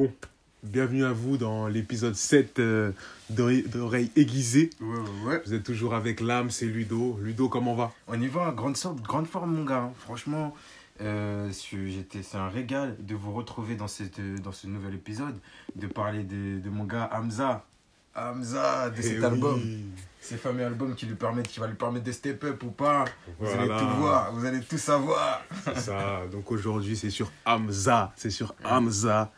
Bon, bienvenue à vous dans l'épisode 7 euh, d'Oreille d'Oreille aiguisée. Ouais, ouais, ouais. Vous êtes toujours avec l'âme, c'est Ludo. Ludo, comment va? On y va, grande sorte, grande forme, mon gars. hein. Franchement, euh, c'est un régal de vous retrouver dans, cette, dans ce nouvel épisode, de parler de, de mon gars Hamza. Hamza, de Eh cet oui. album. Ces fameux albums qui, lui permettent, qui va lui permettre de step up ou pas. Vous allez tout voir, vous allez tout savoir. C'est ça. Donc aujourd'hui, c'est sur Hamza. C'est sur Hamza.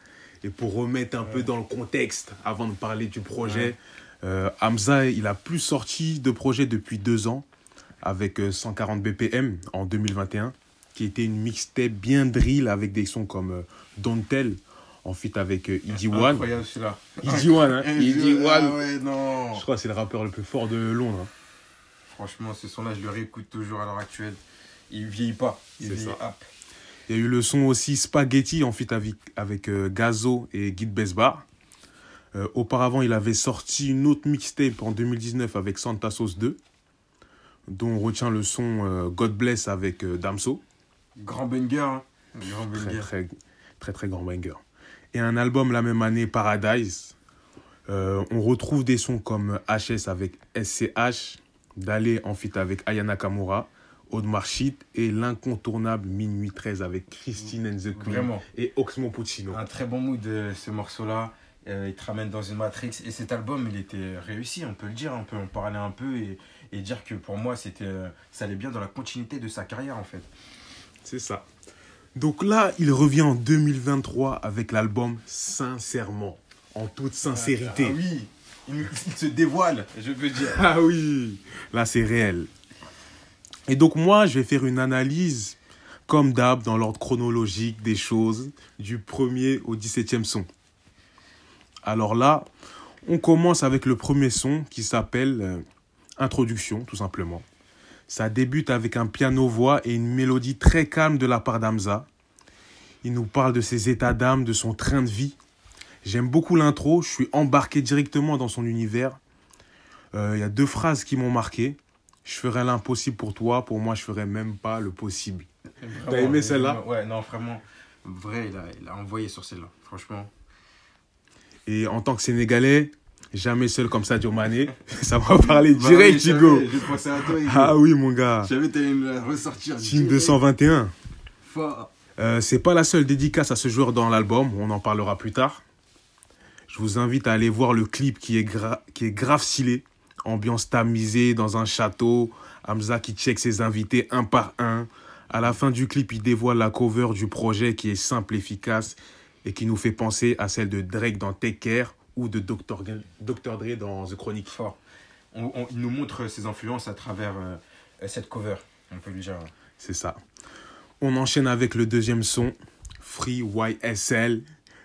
Et pour remettre un peu dans le contexte, avant de parler du projet, euh, Hamza, il a plus sorti de projet depuis deux ans, avec euh, 140 BPM en 2021, qui était une mixtape bien drill avec des sons comme euh, Don't Tell, en avec euh, Easy One. Incroyable celui-là. Easy One, hein. Ah ouais, non. Je crois que c'est le rappeur le plus fort de Londres. hein. Franchement, ce son-là, je le réécoute toujours à l'heure actuelle. Il vieillit pas. Il vieillit ça. Il y a eu le son aussi Spaghetti en feat avec, avec euh, Gazo et Guy Besbar. Euh, auparavant, il avait sorti une autre mixtape en 2019 avec Santa Sauce 2, dont on retient le son euh, God Bless avec Damso. Grand banger. hein. Grand Très, banger. très, très, très grand banger. Et un album la même année, Paradise. On retrouve des sons comme HS avec SCH, Dalé en feat avec Ayana Kamura, Audemars et l'incontournable Minuit 13 avec Christine and the Queen Vraiment. et Oxmo Puccino. Un très bon mood de ce morceau-là. Euh, il te ramène dans une matrix. Et cet album, il était réussi, on peut le dire. On peut en parler un peu et, et dire que pour moi, c'était, euh, ça allait bien dans la continuité de sa carrière, en fait. C'est ça. Donc là, il revient en 2023 avec l'album Sincèrement, en toute sincérité. Ah oui, il, il se dévoile, je peux dire. Ah oui, là c'est réel. Et donc moi, je vais faire une analyse, comme d'hab, dans l'ordre chronologique des choses, du premier au 17e son. Alors là, on commence avec le premier son qui s'appelle euh, Introduction, tout simplement. Ça débute avec un piano-voix et une mélodie très calme de la part d'Amza. Il nous parle de ses états d'âme, de son train de vie. J'aime beaucoup l'intro, je suis embarqué directement dans son univers. Euh, Il y a deux phrases qui m'ont marqué. Je ferai l'impossible pour toi, pour moi je ferai même pas le possible. T'as aimé celle-là Ouais, non, vraiment. Vrai, il a, il a envoyé sur celle-là, franchement. Et en tant que Sénégalais, jamais seul comme ça, Mané, ça m'a parlé direct, Hugo. J'ai pensé à toi, Hugo. Ah oui, mon gars. J'avais t'allais me la ressortir. Team direct. 221. Fort. Euh, c'est pas la seule dédicace à ce joueur dans l'album, on en parlera plus tard. Je vous invite à aller voir le clip qui est, gra- qui est grave stylé. Ambiance tamisée dans un château. Hamza qui check ses invités un par un. À la fin du clip, il dévoile la cover du projet qui est simple, efficace et qui nous fait penser à celle de Drake dans Take Care ou de Dr. Dre dans The Chronic. Fort. On, il nous montre ses influences à travers euh, cette cover, on peut lui dire. C'est ça. On enchaîne avec le deuxième son, Free YSL,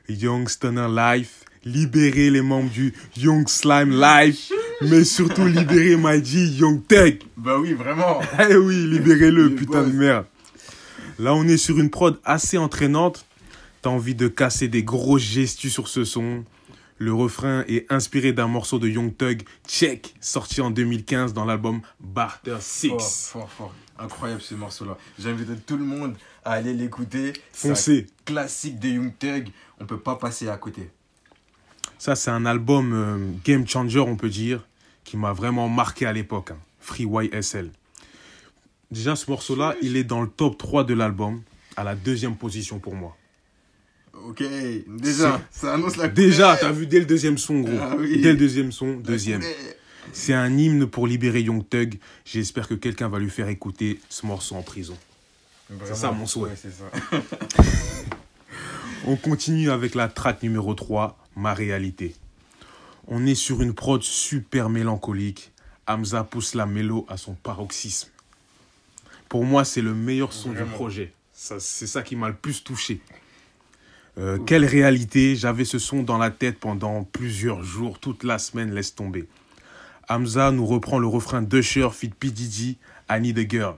Young Stunner Life, libérer les membres du Young Slime Life, mais surtout libérer G Young Tech. Bah oui, vraiment. Eh oui, libérez-le, putain de merde. Là, on est sur une prod assez entraînante. T'as envie de casser des gros gestus sur ce son. Le refrain est inspiré d'un morceau de Young Thug, Check, sorti en 2015 dans l'album Barter 6. Fort, fort, fort. Incroyable ce morceau-là. J'invite tout le monde à aller l'écouter. C'est Foncez. un classique de Young Thug. On peut pas passer à côté. Ça, c'est un album euh, game changer, on peut dire, qui m'a vraiment marqué à l'époque. hein. Free YSL. Déjà, ce morceau-là, il est dans le top 3 de l'album, à la deuxième position pour moi. Ok, déjà, ça annonce la Déjà, t'as vu dès le deuxième son, gros. Ah oui. Dès le deuxième son, deuxième. C'est un hymne pour libérer Young Thug. J'espère que quelqu'un va lui faire écouter ce morceau en prison. Vraiment. ça, mon souhait. Ouais, c'est ça. On continue avec la track numéro 3, Ma réalité. On est sur une prod super mélancolique. Hamza pousse la mélo à son paroxysme. Pour moi, c'est le meilleur son du projet. C'est ça qui m'a le plus touché. Euh, quelle réalité J'avais ce son dans la tête pendant plusieurs jours, toute la semaine, laisse tomber. Hamza nous reprend le refrain d'Usher, Fit P. Diddy, I Need a Girl.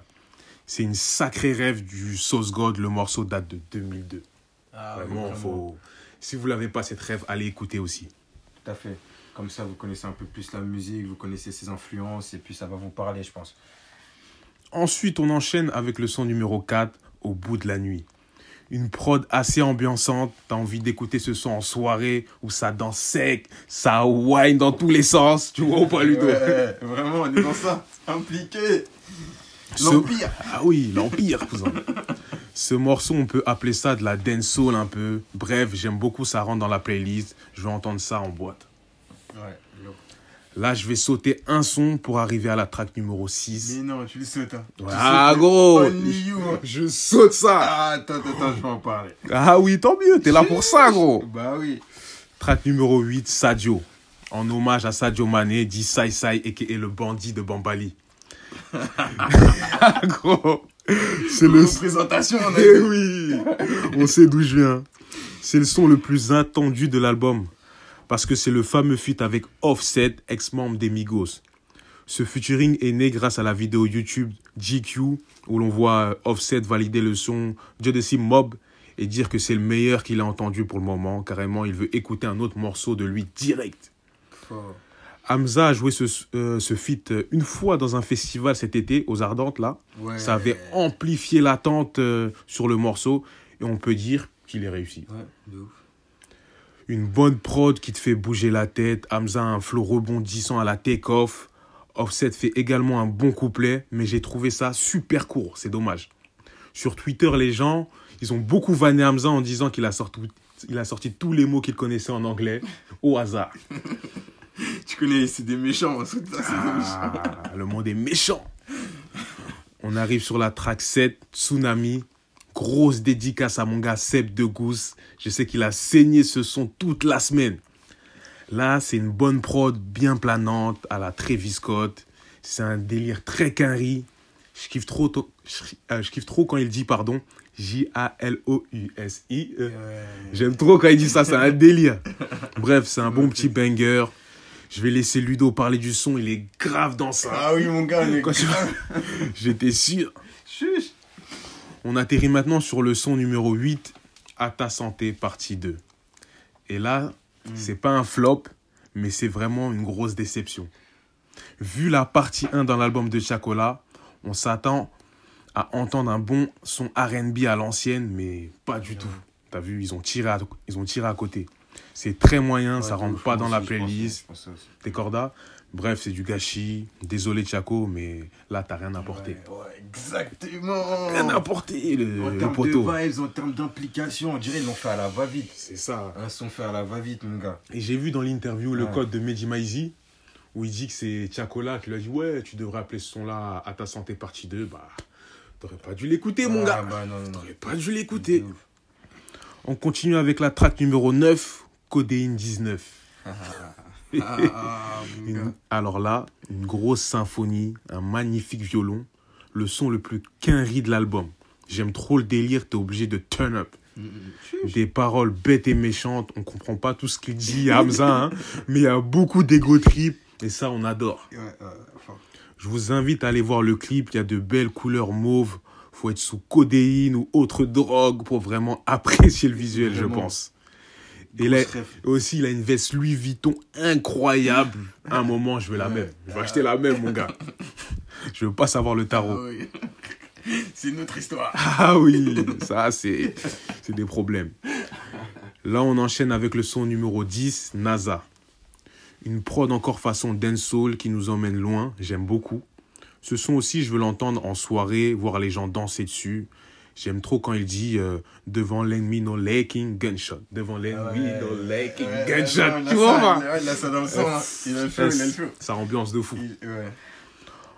C'est une sacrée rêve du Sauce God, le morceau date de 2002. Ah, oui, Vraiment, faut... si vous l'avez pas cette rêve, allez écouter aussi. Tout à fait. Comme ça, vous connaissez un peu plus la musique, vous connaissez ses influences, et puis ça va vous parler, je pense. Ensuite, on enchaîne avec le son numéro 4, Au bout de la nuit. Une prod assez ambiançante. T'as envie d'écouter ce son en soirée où ça danse sec, ça wine dans tous les sens. Tu vois ou pas, Ludo? Ouais, vraiment, on est dans ça. Impliqué. Ce- L'Empire. Ah oui, l'Empire, cousin. Ce morceau, on peut appeler ça de la dancehall un peu. Bref, j'aime beaucoup, ça rentre dans la playlist. Je vais entendre ça en boîte. Ouais, lourd. Là, je vais sauter un son pour arriver à la track numéro 6. Mais non, tu le sautes. Hein. Tu Ah, sautes gros you. hein. Je saute ça Ah, attends, attends, je vais en parler. Ah oui, tant mieux, t'es là pour ça, gros Bah oui. Track numéro 8, Sadio. En hommage à Sadio Mané, dit Sai Sai, et qui est le bandit de Bambali. Ah, gros C'est le... présentation, Eh oui On sait d'où je viens. C'est le son le plus attendu de l'album. Parce que c'est le fameux feat avec Offset, ex-membre des Migos. Ce featuring est né grâce à la vidéo YouTube GQ, où l'on voit Offset valider le son Jodeci Mob et dire que c'est le meilleur qu'il a entendu pour le moment. Carrément, il veut écouter un autre morceau de lui direct. Hamza a joué ce, euh, ce feat une fois dans un festival cet été, aux Ardentes, là. Ouais. Ça avait amplifié l'attente euh, sur le morceau et on peut dire qu'il est réussi. Ouais, de ouf. Une bonne prod qui te fait bouger la tête. Hamza a un flow rebondissant à la take-off. Offset fait également un bon couplet, mais j'ai trouvé ça super court. C'est dommage. Sur Twitter, les gens, ils ont beaucoup vanné Hamza en disant qu'il a sorti, il a sorti tous les mots qu'il connaissait en anglais au hasard. Tu connais, c'est des méchants. c'est des méchants. Ah, le monde est méchant. On arrive sur la track 7, Tsunami. Grosse dédicace à mon gars Seb de Gousse. Je sais qu'il a saigné ce son toute la semaine. Là, c'est une bonne prod bien planante à la Travis Scott. C'est un délire très carré. Je kiffe trop, je, euh, je kiffe trop quand il dit, pardon, J-A-L-O-U-S-I. Ouais. J'aime trop quand il dit ça, c'est un délire. Bref, c'est un bon petit banger. Je vais laisser Ludo parler du son, il est grave dans ça. Ah oui, mon gars, Quand tu- J'étais sûr. Chuch. On atterrit maintenant sur le son numéro 8, À ta santé, partie 2. Et là, c'est pas un flop, mais c'est vraiment une grosse déception. Vu la partie 1 dans l'album de Chacola, on s'attend à entendre un bon son RB à l'ancienne, mais pas du tout. T'as vu, ils ont tiré à, ils ont tiré à côté. C'est très moyen, ça rentre pas dans la playlist. Des cordas. Bref, c'est du gâchis. Désolé, Chaco, mais là, t'as rien apporté. Ouais, ouais, exactement. Rien apporté, le, En le termes poteau. de vibes, en termes d'implication, on dirait qu'ils l'ont fait à la va-vite. C'est ça. Un son fait à la va-vite, mon gars. Et j'ai vu dans l'interview le code de Mehdi Maizi, où il dit que c'est Chacola qui lui a dit Ouais, tu devrais appeler ce son-là à ta santé partie 2. Bah, t'aurais pas dû l'écouter, mon Ah, gars. bah non, non, non. T'aurais pas dû l'écouter. On continue avec la track numéro 9, Codéine 19. Ah, mon Une- gars. alors là, une grosse symphonie, un magnifique violon, le son le plus quinri de l'album. J'aime trop le délire, t'es obligé de turn up. Des paroles bêtes et méchantes, on comprend pas tout ce qu'il dit, Hamza, hein, mais il y a beaucoup d'ego trip, et ça on adore. Je vous invite à aller voir le clip, il y a de belles couleurs mauves, faut être sous codéine ou autre drogue pour vraiment apprécier le visuel, je pense. Et là, aussi, il a une veste Louis Vuitton incroyable. À un moment, je veux la Ouais. même. Je vais acheter la même, mon gars. Je veux pas savoir le Ah tarot. oui. C'est une autre histoire. Ah oui, ça, c'est c'est des problèmes. Là, on enchaîne avec le son numéro 10, NASA. Une prod encore façon dancehall qui nous emmène loin, j'aime beaucoup. Ce son aussi, je veux l'entendre en soirée, voir les gens danser dessus. J'aime trop quand il dit euh, devant l'ennemi no laking gunshot. Devant l'ennemi Ouais. no laking Ouais, gunshot. ouais, tu vois ça, il a- ça dans le hein. Il a le feu, il a le feu. Ça ambiance de fou. Il-.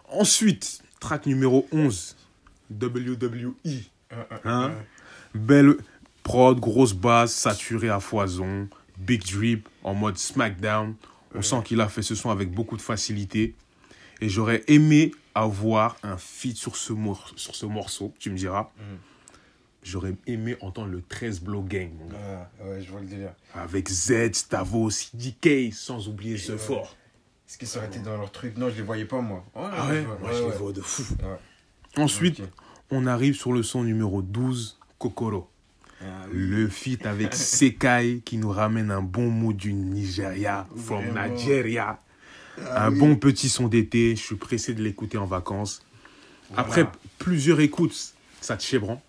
Ensuite, track numéro 11, WWE. Hein? Belle prod, grosse basse, saturée à foison, big drip en mode SmackDown. On sent qu'il a fait ce son avec beaucoup de facilité. Et j'aurais aimé avoir un feat sur ce, mor- sur ce morceau, tu me diras. Mhm. J'aurais aimé entendre le 13 Blow Gang, mon gars. Ouais, ouais, je vois le délire. Avec Z, Stavos, DK, sans oublier The ouais. Fort. Est-ce que ça aurait été dans leur truc? Non, je les voyais pas, moi. Ah ouais, je vois, Moi, ouais, je les vois de fou. Ensuite, on arrive sur le son numéro 12, Kokoro. Ah oui. Le feat avec Sekai qui nous ramène un bon mood du Nigeria, from Vraiment. Nigeria. Ah un oui. bon petit son d'été, je suis pressé de l'écouter en vacances. Voilà. Après plusieurs écoutes, ça te chébran.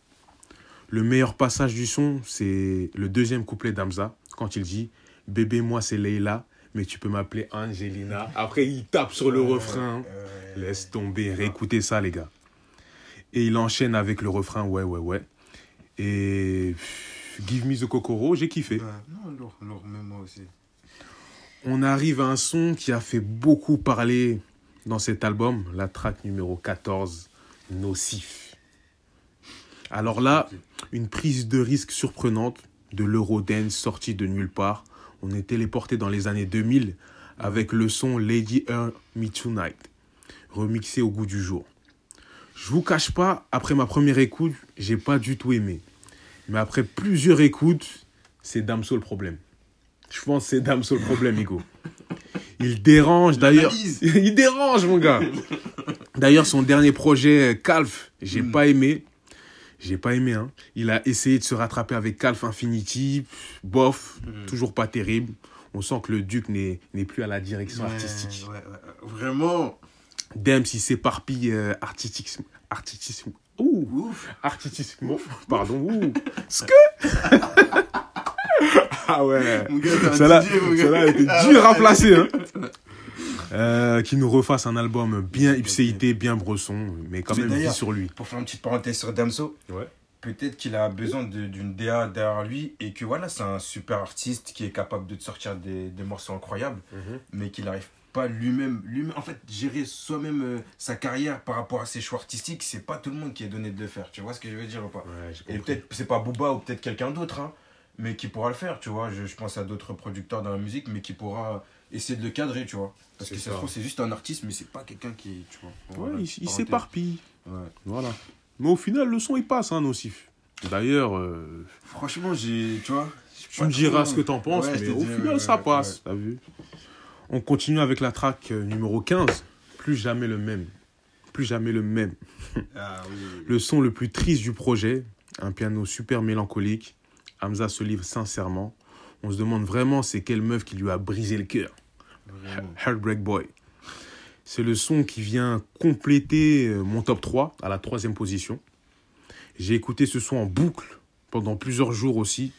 Le meilleur passage du son, c'est le deuxième couplet d'Amza, quand il dit Bébé, moi c'est Leila, mais tu peux m'appeler Angelina. Après, il tape sur le refrain. Euh, Laisse tomber, réécoutez ça, les gars. Et il enchaîne avec le refrain Ouais, ouais, ouais. Et Give Me the Kokoro, j'ai kiffé. ouais. Non, lourd, lourd, même moi aussi. On arrive à un son qui a fait beaucoup parler dans cet album, la track numéro 14, Nocif. Alors là, une prise de risque surprenante de l'Eurodance sortie de nulle part. On est téléporté dans les années 2000 avec le son Lady Earn Me Tonight, remixé au goût du jour. Je vous cache pas, après ma première écoute, j'ai pas du tout aimé. Mais après plusieurs écoutes, c'est Damso le problème. Je pense que c'est Damso le problème, Hugo. Il dérange d'ailleurs. Il dérange, mon gars. D'ailleurs, son dernier projet, Calf, j'ai Mm. pas aimé. J'ai pas aimé, hein. Il a essayé de se rattraper avec Calf Infinity. Bof, Mm. toujours pas terrible. On sent que le Duc n'est plus à la direction Ouais, artistique. ouais, ouais, ouais. Vraiment. Dems, il s'éparpille euh, artistiquement. Artistiquement. Ouh, Ouf. artistiquement. Pardon. Ouh. Ce que? Ah ouais. Mon gars, Celle-là Ah dur à placer. Hein. Euh, qui nous refasse un album bien ipséité, bien bresson, mais quand Mais même d'ailleurs- sur lui. Pour faire une petite parenthèse sur Damso, Ouais. peut-être qu'il a besoin de- d'une DA derrière lui et que voilà, c'est un super artiste qui est capable de te sortir des, des morceaux incroyables, mais qu'il n'arrive pas lui-même, lui-même, en fait, gérer soi-même euh, sa carrière par rapport à ses choix artistiques, c'est pas tout le monde qui est donné de le faire. Tu vois ce que je veux dire ou pas? Ouais, Et peut-être, c'est pas Booba ou peut-être quelqu'un d'autre, hein, mais qui pourra le faire, tu vois. Je, je pense à d'autres producteurs dans la musique, mais qui pourra essayer de le cadrer, tu vois. Parce que ça, ça. se trouve, c'est juste un artiste, mais c'est pas quelqu'un qui, tu vois. Ouais, il, s'éparpille. Ouais. Voilà. Mais au final, le son, il passe, hein, nocif. D'ailleurs, euh, Franchement, j'ai, tu vois. tu me diras ce que t'en penses, Ouais, mais au dirai, final, ouais, ça passe. T'as vu On continue avec la track euh, numéro 15. Plus jamais le même. Plus jamais le même. Ah oui. Le son le plus triste du projet, un piano super mélancolique. Hamza se livre sincèrement. On se demande vraiment c'est quelle meuf qui lui a brisé le cœur. Heartbreak Boy. C'est le son qui vient compléter euh, mon top 3 à la troisième position. J'ai écouté ce son en boucle pendant plusieurs jours aussi.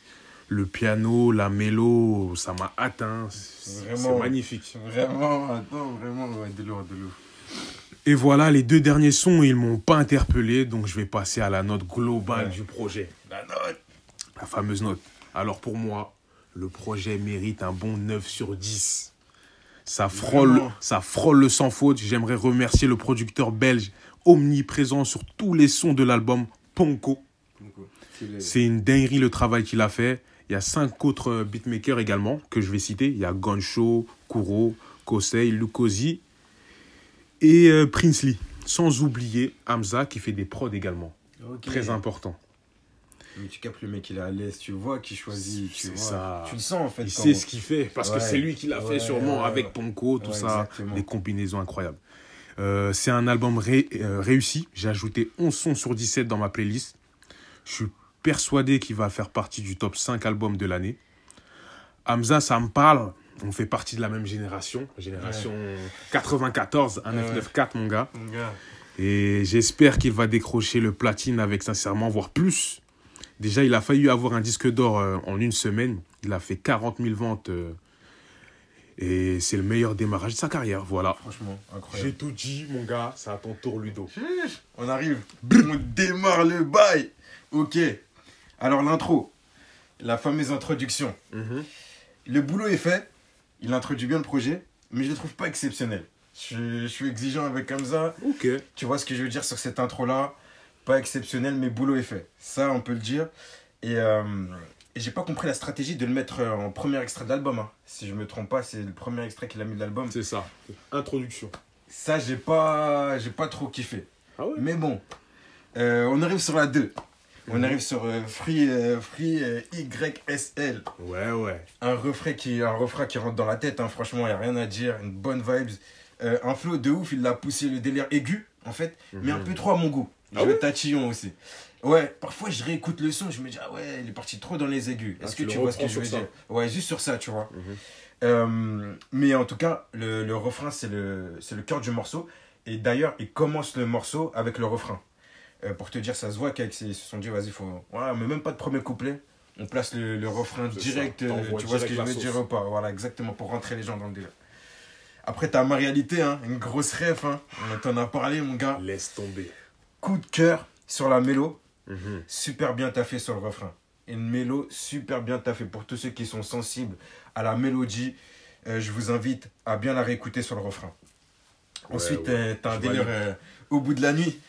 Le piano, la mélo, ça m'a atteint. C'est magnifique. Vraiment, attends, vraiment, ouais, de lourd, de lourd. Et voilà, les deux derniers sons, ils m'ont pas interpellé, donc je vais passer à la note globale Ouais. du projet. La note. La fameuse note. Alors pour moi, le projet mérite un bon 9 sur 10. Ça frôle, Vraiment. ça frôle le sans faute. J'aimerais remercier le producteur belge omniprésent sur tous les sons de l'album, Ponko. C'est une dinguerie le travail qu'il a fait. Il y a cinq autres euh, beatmakers également que je vais citer. Il y a Goncho, Kuro, Kosei, Lukosi et euh, Princely. Sans oublier Hamza qui fait des prods également. Très important. Mais tu captes le mec, il est à l'aise, tu vois qu'il choisit, tu vois. ça. Tu le sens en fait. Il sait ce qu'il fait parce que c'est lui qui l'a fait sûrement ouais, avec ouais. Ponko, tout Ouais, ça, exactement. des combinaisons incroyables. Euh, c'est un album ré- euh, réussi. J'ai ajouté 11 sons sur 17 dans ma playlist. Je suis persuadé qu'il va faire partie du top 5 albums de l'année. Hamza, ça me parle. On fait partie de la même génération. Génération 94, 1994, mon gars. Mon gars. Et j'espère qu'il va décrocher le platine avec sincèrement, voire plus. Déjà, il a failli avoir un disque d'or euh, en une semaine. Il a fait 40 000 ventes. euh, et c'est le meilleur démarrage de sa carrière. Voilà. Franchement, incroyable. tout dit, mon gars. C'est à ton tour, Ludo. On arrive. On démarre le bail. Ok. Alors l'intro. La fameuse introduction. Le boulot est fait. Il introduit bien le projet, mais je le trouve pas exceptionnel. Je, je suis exigeant avec Hamza. Ok. Tu vois ce que je veux dire sur cette intro-là? Pas exceptionnel, mais boulot est fait. Ça, on peut le dire. Et, euh, et j'ai pas compris la stratégie de le mettre euh, en premier extrait de l'album. hein. Si je me trompe pas, c'est le premier extrait qu'il a mis de l'album. C'est ça. Introduction. Ça, j'ai pas, j'ai pas trop kiffé. Ah ouais? Mais bon, euh, on arrive sur la 2. On Mhm. arrive sur euh, Free, euh, Free euh, YSL. Ouais, ouais. Un refrain qui, un refrain qui rentre dans la tête, hein, franchement, il a rien à dire. Une bonne vibes. Un flow de ouf, il l'a poussé le délire aigu, en fait, mais un Mhm. peu trop à mon goût. Je Ah ouais tatillon aussi. Ouais, parfois je réécoute le son, je me dis, ah ouais, il est parti trop dans les aigus. Ah, Est-ce que tu vois ce que je veux ça. dire? Ouais, juste sur ça, tu vois. Mhm. Euh, mais en tout cas, le, le refrain, c'est le, le cœur du morceau. Et d'ailleurs, il commence le morceau avec le refrain. Euh, pour te dire, ça se voit qu'ils se sont dit, vas-y, faut. Voilà, mais même pas de premier couplet. On place le, le refrain direct. ça, euh, tu vois ce que je veux dire ou pas Voilà, exactement, pour rentrer les gens dans le délire. Après, t'as ma réalité, hein, une grosse ref. Hein. On t'en a parlé, mon gars. Laisse tomber. Coup de cœur sur la mélo. Mhm. super bien taffé sur le refrain. Une mélo super bien taffée. Pour tous ceux qui sont sensibles à la mélodie, euh, je vous invite à bien la réécouter sur le refrain. Ouais, Ensuite, ouais. euh, t'as un délire euh, au bout de la nuit.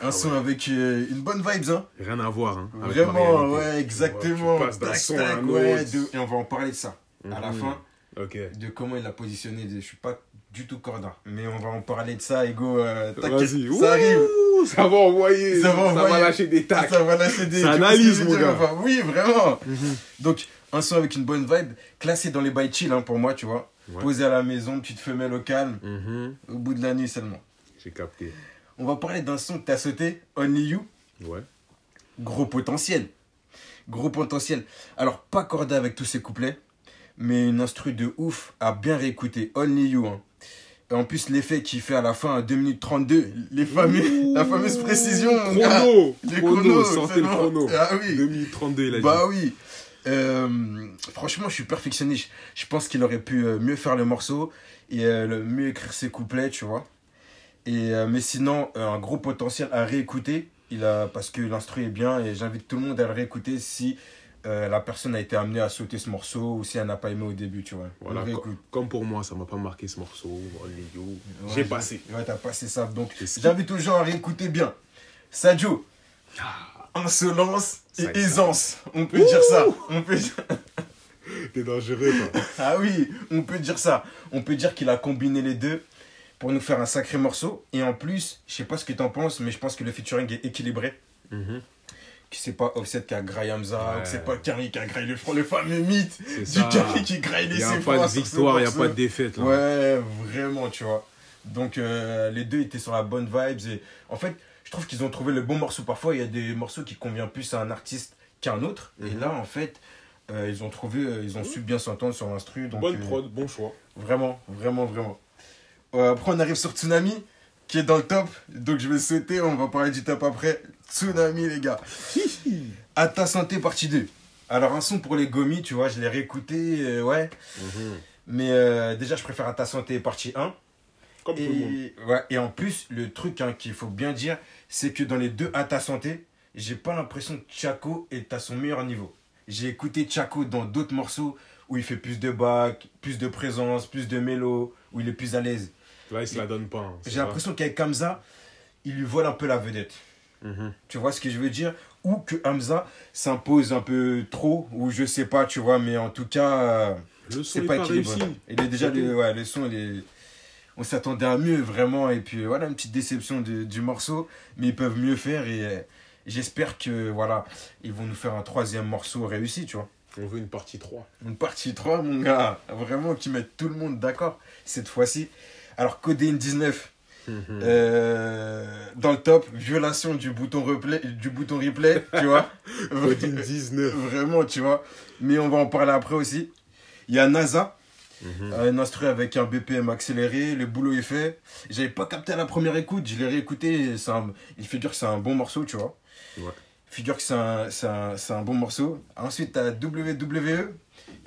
Un Ah son ouais. avec une bonne vibes, hein. Rien à voir. Hein, Vraiment, ouais, exactement. Tu Tac, son tac, de- Et on va en parler de ça. À la Mhm. fin, de comment il l'a positionné. Je suis pas du tout corda. Mais on va en parler de ça, Ego. euh, Vas-y. ça arrive. Ouh, Ça va envoyer. Ça va envoyer. lâcher des tacs. Ça va lâcher des. Ça analyse, mon gars. enfin, Oui, vraiment. Mhm. Donc, un son avec une bonne vibe, classé dans les bails chill hein, pour moi, tu vois. Ouais. Posé à la maison, petite femelle au calme, Mhm. au bout de la nuit seulement. J'ai capté. On va parler d'un son que t'as sauté, Only You. Ouais. Gros potentiel. Gros potentiel. Alors, pas cordé avec tous ces couplets, mais une instru de ouf à bien réécouter. Only You. hein. Et en plus, l'effet qu'il fait à la fin, à 2 minutes 32, les fameux, la fameuse précision. Chrono. Les Chrono. Sortez le chrono. Ah oui. 2032, il a Bah oui. Euh, franchement, je suis perfectionniste. Je pense qu'il aurait pu euh, mieux faire le morceau et euh, le- mieux écrire ses couplets, tu vois. Et, mais sinon, un gros potentiel à réécouter. Il a, parce que l'instru est bien et j'invite tout le monde à le réécouter si euh, la personne a été amenée à sauter ce morceau ou si elle n'a pas aimé au début, tu vois. Voilà, comme pour moi, ça m'a pas marqué ce morceau. Ouais, J'ai passé. Ouais, t'as passé ça. Donc, j'invite aux gens à réécouter bien. Sadio, insolence Ça, et ça. aisance. On peut dire ça. On peut dire... T'es dangereux, toi. Ah oui, on peut dire ça. On peut dire qu'il a combiné les deux pour nous faire un sacré morceau. Et en plus, je sais pas ce que t'en penses, mais je pense que le featuring est équilibré. Mhm. Que c'est pas Offset qui a graillé Hamza, Ouais. ou que c'est pas Carrie qui a graillé le front, le fameux mythe du ça. Qui graille les Il n'y a pas de victoire, il n'y a pas de défaite. Là. Ouais, vraiment, tu vois. Donc, euh, les deux étaient sur la bonne vibes. Et en fait, je trouve qu'ils ont trouvé le bon morceau. Parfois, il y a des morceaux qui conviennent plus à un artiste qu'à un autre. Et Mhm. là, en fait, euh, ils ont trouvé, euh, ils ont su bien s'entendre sur l'instru. Bonne euh, prod, bon choix. Vraiment, vraiment, vraiment. Euh, après, on arrive sur Tsunami, qui est dans le top. Donc, je vais sauter, on va parler du top après. Tsunami, les gars. À ta santé, partie 2. Alors, un son pour les gomis, tu vois, je l'ai réécouté, euh, ouais. Mhm. Mais euh, déjà, je préfère À ta santé, partie 1. Comme tout le monde. Et, ouais, et en plus, le truc hein, qu'il faut bien dire, c'est que dans les deux À ta santé, j'ai pas l'impression que Chaco est à son meilleur niveau. J'ai écouté Chaco dans d'autres morceaux où il fait plus de bac, plus de présence, plus de mélo, où il est plus à l'aise. Là, il se la donne pas. hein, J'ai l'impression qu'avec Hamza, il lui vole un peu la vedette. Mhm. Tu vois ce que je veux dire? Ou que Hamza s'impose un peu trop, ou je sais pas, tu vois, mais en tout cas, euh, c'est pas pas équilibré. réussi. Il est déjà, ouais, le son, il est- on s'attendait à mieux, vraiment, et puis voilà, une petite déception de- du morceau, mais ils peuvent mieux faire, et euh, j'espère que, voilà, ils vont nous faire un troisième morceau réussi, tu vois. On veut une partie 3. Une partie 3, mon gars, vraiment, qui met tout le monde d'accord, cette fois-ci. Alors, Codeine 19, Mhm. euh, dans le top, violation du bouton replay, du bouton replay, tu vois. Coding 19. Vraiment, tu vois. Mais on va en parler après aussi. Il y a NASA, Mhm. un instru avec un BPM accéléré, le boulot est fait. J'avais pas capté à la première écoute, je l'ai réécouté. un- Il figure que c'est un bon morceau, tu vois. Ouais. Figure que c'est un, un, un bon morceau. Ensuite, t'as WWE.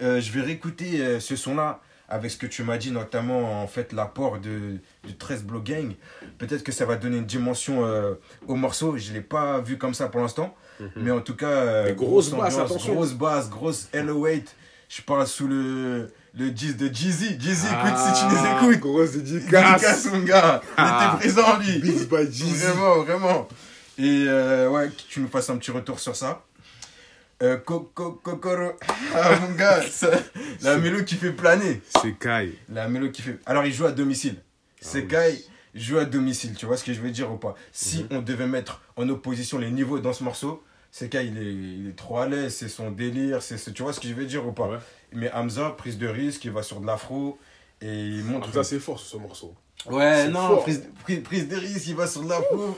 Euh, je vais réécouter euh, ce son-là avec ce que tu m'as dit, notamment en fait l'apport de, du 13 Block Gang. Peut-être que ça va donner une dimension euh, au morceau. Je l'ai pas vu comme ça pour l'instant. Mhm. Mais en tout cas, euh, grosse grosse basse, ambiance, grosse basse, grosse L08. Je parle sous le, le 10 de Jeezy. Jeezy, écoute Ah, si tu les écoutes. Grosse Dédicace, dédicace. mon gars. Il Ah. était présent, lui. Beats by Jeezy. Vraiment, vraiment. Et euh, ouais, que tu nous fasses un petit retour sur ça. Euh, Coco, Kokoro. Ah, mon gars, ça- la C'est- mélo qui fait planer. C'est Kai. La mélo qui fait. Alors, il joue à domicile. C'est oui. Kai joue à domicile, tu vois ce que je veux dire ou pas? Si Mhm. on devait mettre en opposition les niveaux dans ce morceau, c'est Kai, il est, il est trop à l'aise, c'est son délire, c'est ce- tu vois ce que je veux dire ou pas? Ouais. Mais Hamza, prise de risque, il va sur de l'afro et il montre. Ah, ça, c'est fort, ce morceau. Ouais, C'est non, prise, prise de risque, il va sur de l'afro.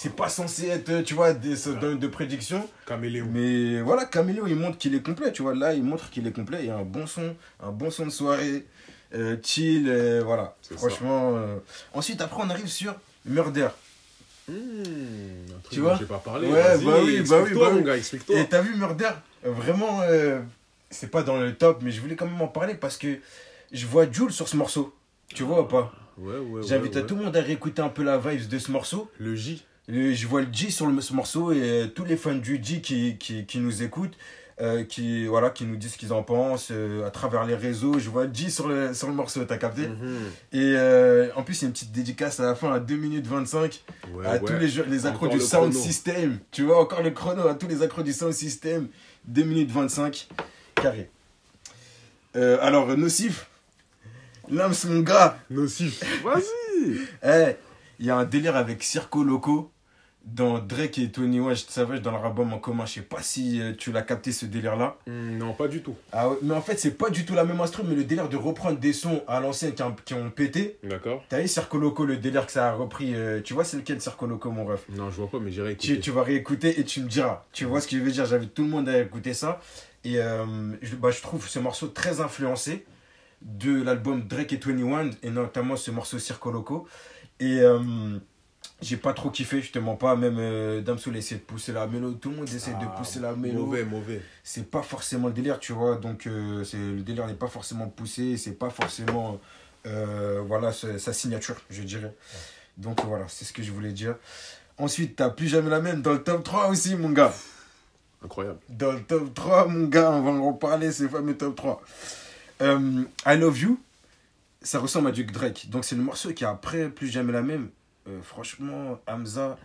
C'est pas censé être, tu vois, des, ce- de, de prédiction. Caméléon. Mais voilà, Caméléo, il montre qu'il est complet, tu vois. Là, il montre qu'il est complet. Il y a un bon son, un bon son de soirée, euh, chill, euh, voilà. Franchement. euh. Ensuite, après, on arrive sur Murder. Un truc Tu vois j'ai pas parlé. Ouais, bah oui, bah oui, bah mon oui. gars, explique-toi. Et t'as vu Murder Vraiment, euh, c'est pas dans le top, mais je voulais quand même en parler parce que je vois Jules sur ce morceau. Tu vois ou pas? Ouais, ouais, J'invite ouais, à tout le monde à réécouter un peu la vibe de ce morceau. Le J. Je vois le G sur le, ce morceau et euh, tous les fans du G qui, qui, qui nous écoutent, euh, qui, voilà, qui nous disent ce qu'ils en pensent euh, à travers les réseaux. Je vois le G sur le, sur le morceau, t'as capté? Mhm. Et euh, en plus, il y a une petite dédicace à la fin à 2 minutes 25 Ouais, à ouais. tous les, les accros Encore du sound chrono. system. Tu vois, encore le chrono à tous les accros du sound system. 2 minutes 25 carré. Alors, Nocif, l'âme, mon gars. Nocif. Vas-y. Eh, il y a un délire avec Circo Loco dans Drake et Tony West Savage dans leur album en commun. Je sais pas si euh, tu l'as capté ce délire-là. Hmm, non, pas du tout. Ah ouais, mais en fait, c'est pas du tout la même instru, mais le délire de reprendre des sons à l'ancienne qui, ont- qui ont pété. D'accord. T'as vu Circo Loco, le délire que ça a repris. euh, tu vois, c'est lequel Circo Loco, mon ref? Non, je vois pas, mais j'irai écouter. tu vas réécouter et tu me diras. Tu vois ce que je veux dire? J'invite tout le monde à écouter ça. Et euh, je, bah, je trouve ce morceau très influencé de l'album Drake et 21 et notamment ce morceau Circo Loco. Et j'ai pas trop kiffé, je te mens pas. Même euh, Damso essaie de pousser la mélo. Tout le monde essaie de Ah, pousser la mélo. Mauvais, mauvais. C'est pas forcément le délire, tu vois. Donc euh, c'est le délire n'est pas forcément poussé. C'est pas forcément euh, voilà sa, signature, je dirais. Donc voilà, c'est ce que je voulais dire. Ensuite, t'as plus jamais la même dans le top 3 aussi, mon gars. Incroyable. Dans le top 3, mon gars, on va en reparler, ces fameux top 3. Euh, I Love You, ça ressemble à du Drake. Donc c'est le morceau qui, après Plus Jamais la Même, euh, franchement, Hamza,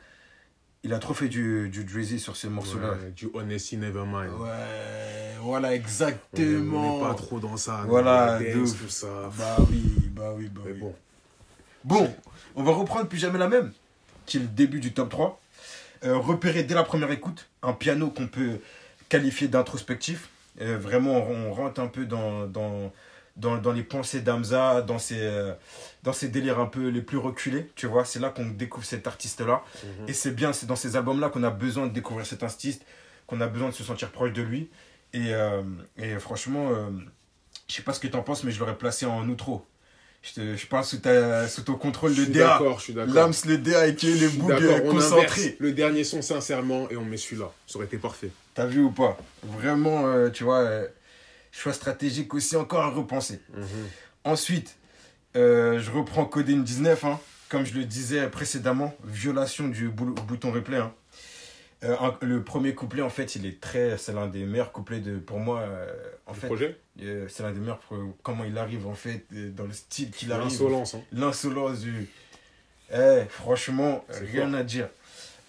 il a trop fait du, du Drizzy sur ce morceau-là. Ouais, du Honesty Nevermind. Ouais, voilà, exactement. On n'est pas trop dans ça. Voilà, dance, tout ça. Bah oui, bah oui, bah Mais oui. bon. Bon, on va reprendre Plus Jamais la Même, qui est le début du top 3. Euh, repérer dès la première écoute un piano qu'on peut qualifier d'introspectif. Euh, vraiment, on rentre un peu dans, dans, dans, dans les pensées d'Amza, dans ses, dans ses délires un peu les plus reculés, tu vois. C'est là qu'on découvre cet artiste-là. Mhm. Et c'est bien, c'est dans ces albums-là qu'on a besoin de découvrir cet artiste, qu'on a besoin de se sentir proche de lui. Et, euh, et franchement, euh, je sais pas ce que tu en penses, mais je l'aurais placé en outro. Je, te, je parle sous, ta, sous ton contrôle suis DA. d'accord, je suis d'accord. L'âme, le DA et les bougs concentrés. le dernier son sincèrement et on met celui-là. Ça aurait été parfait. T'as vu ou pas? Vraiment, euh, tu vois, euh, choix stratégique aussi encore à repenser. Mhm. Ensuite, euh, je reprends Coding 19, hein, comme je le disais précédemment, violation du bouton replay. hein. Euh, un- le premier couplet, en fait, il est très. C'est l'un des meilleurs couplets de, pour moi. euh, en Le fait, projet c'est l'un des meilleurs. pour- comment il arrive, en fait, dans le style qu'il arrive. L'insolence. Hein. L'insolence du. Eh, franchement, rien fort. à dire.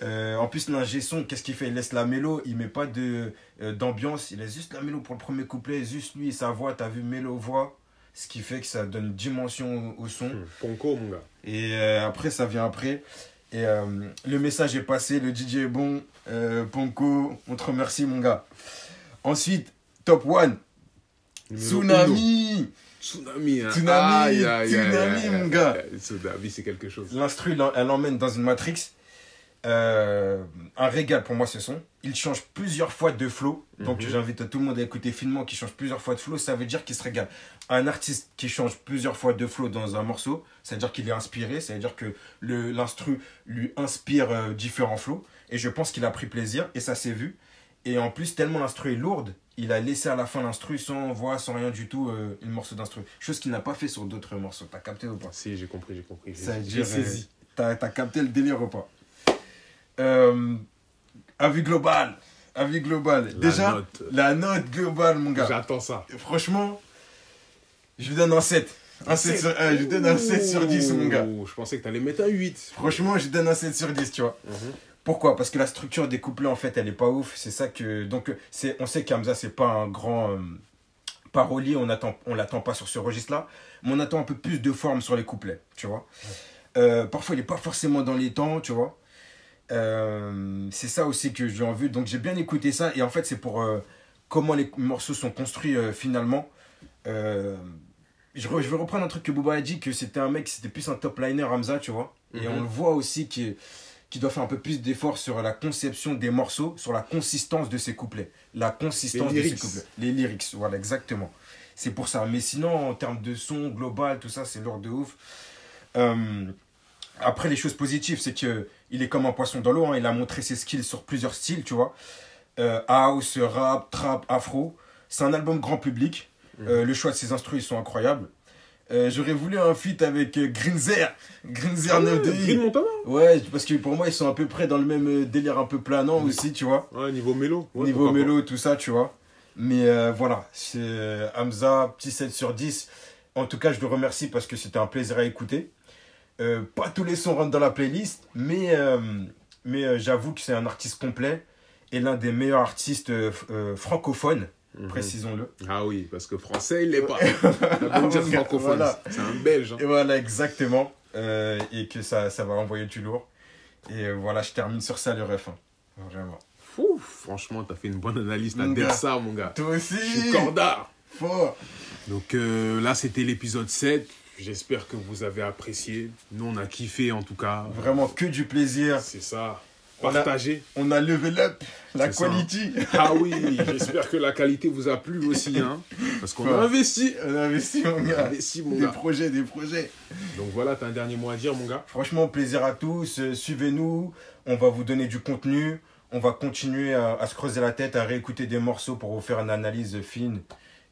Euh, en plus, l'ingé son, qu'est-ce qu'il fait? Il laisse la mélo, il met pas de euh, d'ambiance, il laisse juste la mélo pour le premier couplet, juste lui et sa voix, t'as vu mélo voix, ce qui fait que ça donne une dimension au, au son. Hmm. Ponko, mon gars. Et euh, après, ça vient après. Et euh, le message est passé, le DJ est bon, euh, Ponko, on te remercie, mon gars. Ensuite, top 1, Numéro uno. Tsunami Tsunami. Hein. Tsunami, aïe, Tsunami, mon gars. Tsunami, c'est quelque chose. L'instru, elle elle l'emmène dans une matrix. Euh, un régal pour moi ce son. Il change plusieurs fois de flow. Donc Mhm. j'invite tout le monde à écouter finement qui change plusieurs fois de flow. Ça veut dire qu'il se régale. Un artiste qui change plusieurs fois de flow dans un morceau, ça veut dire qu'il est inspiré. Ça veut dire que l'instru lui inspire euh, différents flows. Et je pense qu'il a pris plaisir et ça s'est vu. Et en plus, tellement l'instru est lourde, il a laissé à la fin l'instru sans voix, sans rien du tout, euh, une morceau d'instru. Chose qu'il n'a pas fait sur d'autres morceaux. T'as capté ou pas? Si, j'ai compris, j'ai compris. ça veut J'ai dire, t'as capté le délire ou pas? Euh, Avis global. Avis global. La Déjà, note. la note globale, mon gars. J'attends ça. Franchement, je lui donne un 7. Un 7 sur, euh, je lui donne un 7 sur 10, mon gars. Je pensais que t'allais mettre un 8. Franchement, je lui donne un 7 sur 10, tu vois. Mhm. Pourquoi? Parce que la structure des couplets, en fait, elle est pas ouf. C'est ça que. Donc, c'est, on sait qu'Hamza, c'est pas un grand euh, parolier. On attend, on l'attend pas sur ce registre-là. Mais on attend un peu plus de forme sur les couplets, tu vois. Euh, parfois, il est pas forcément dans les temps, tu vois. Euh, c'est ça aussi que j'ai en vue. Donc, j'ai bien écouté ça. Et en fait, c'est pour euh, comment les morceaux sont construits euh, finalement. Je, re- je vais reprendre un truc que Booba a dit que c'était un mec, c'était plus un top liner Hamza, tu vois. Et Mhm. on le voit aussi qui qui doit faire un peu plus d'efforts sur la conception des morceaux, sur la consistance de ses couplets. La consistance de ses couplets. Les lyrics, voilà, exactement. C'est pour ça. Mais sinon, en termes de son global, tout ça, c'est lourd de ouf. Après, les choses positives, c'est que il est comme un poisson dans l'eau. hein. Il a montré ses skills sur plusieurs styles, tu vois. Euh, house, rap, trap, afro. C'est un album grand public. Euh, le choix de ses instruments, ils sont incroyables. Euh, J'aurais voulu un feat avec Grinzer. Grinzer 9 de Green Montana Ouais, parce que pour moi, ils sont à peu près dans le même délire un peu planant aussi, tu vois. Ouais, niveau mélo. Ouais, Niveau mélo, tout ça, tu vois. Mais euh, voilà, c'est Hamza, petit 7 sur 10. En tout cas, je le remercie parce que c'était un plaisir à écouter. Euh, pas tous les sons rentrent dans la playlist, mais, euh, mais euh, j'avoue que c'est un artiste complet et l'un des meilleurs artistes francophones. Mhm. précisons-le. Ah oui, parce que français, il l'est pas. Dire francophone, Voilà. c'est un belge. hein. Et voilà, exactement. Et que ça, ça va envoyer du lourd. Et voilà, je termine sur ça, le ref. hein. Vraiment. Fou, franchement, t'as fait une bonne analyse, gars. ça, mon gars. Toi aussi Je suis cordard. Fort Donc euh, là, c'était l'épisode 7. J'espère que vous avez apprécié. Nous, on a kiffé en tout cas. Vraiment que du plaisir. C'est ça. On a- Partagez. On a level up la C'est ça. quality. Ah oui, j'espère que la qualité vous a plu aussi. Hein, parce qu'on a investi. On a investi, mon On a gars. investi, mon Des gars. projets, des projets. Donc voilà, t'as un dernier mot à dire, mon gars? Franchement, plaisir à tous. Euh, Suivez-nous. On va vous donner du contenu. On va continuer à, à se creuser la tête, à réécouter des morceaux pour vous faire une analyse fine.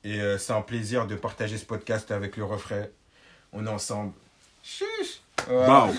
Et euh, c'est un plaisir de partager ce podcast avec le refrain. On est ensemble. Chuch Voilà. Bao.